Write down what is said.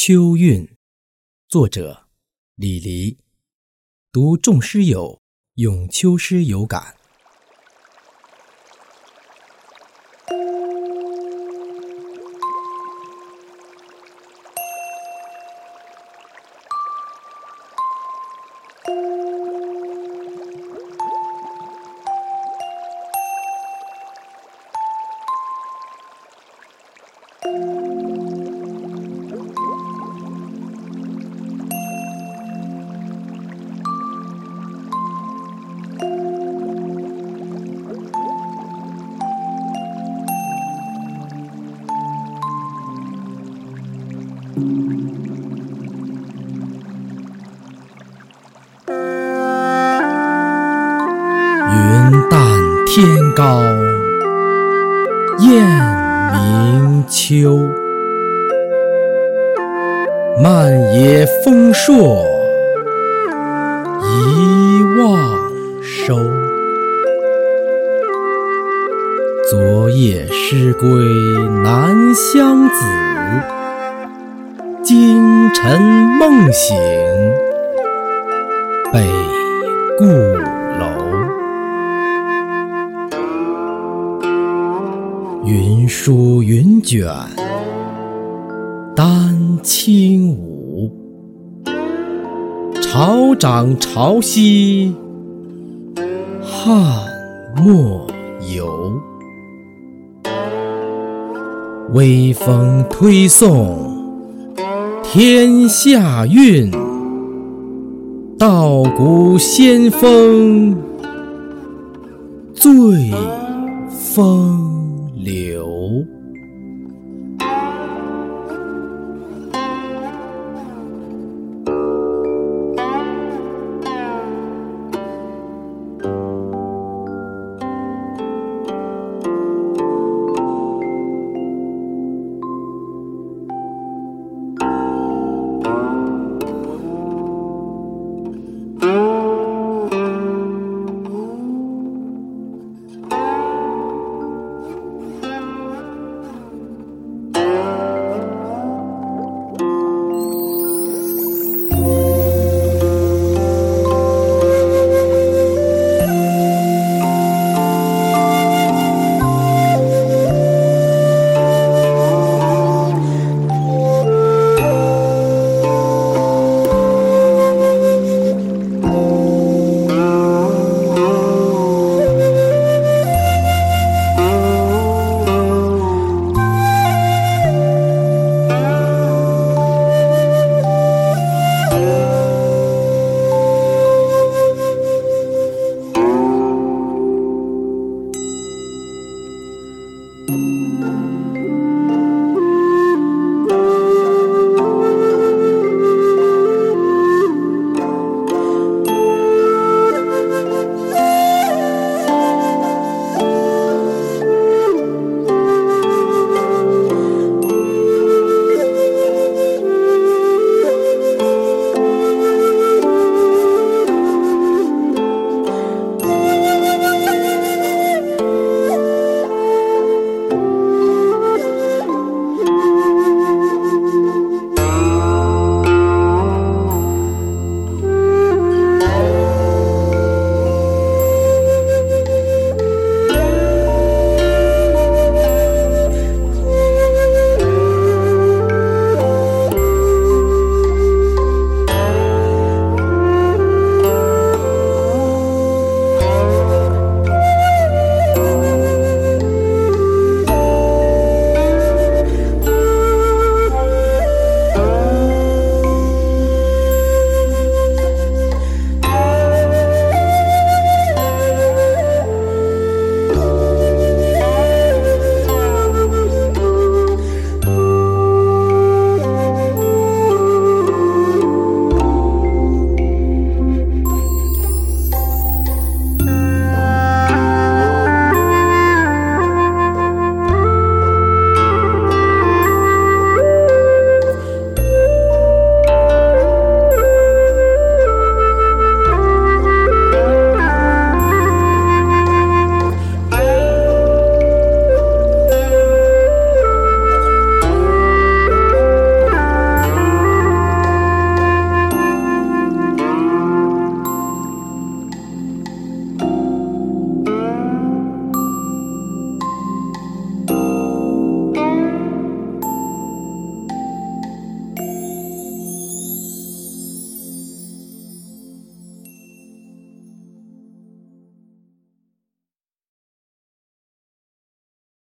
秋韵，作者李黎。读众诗友咏秋诗有感。天高雁鸣秋，漫野风朔一望收。昨夜诗归南乡子，今晨梦醒北固云舒云卷丹青舞，潮涨潮汐汉末游。微风推送天下韵，道骨仙风醉风流。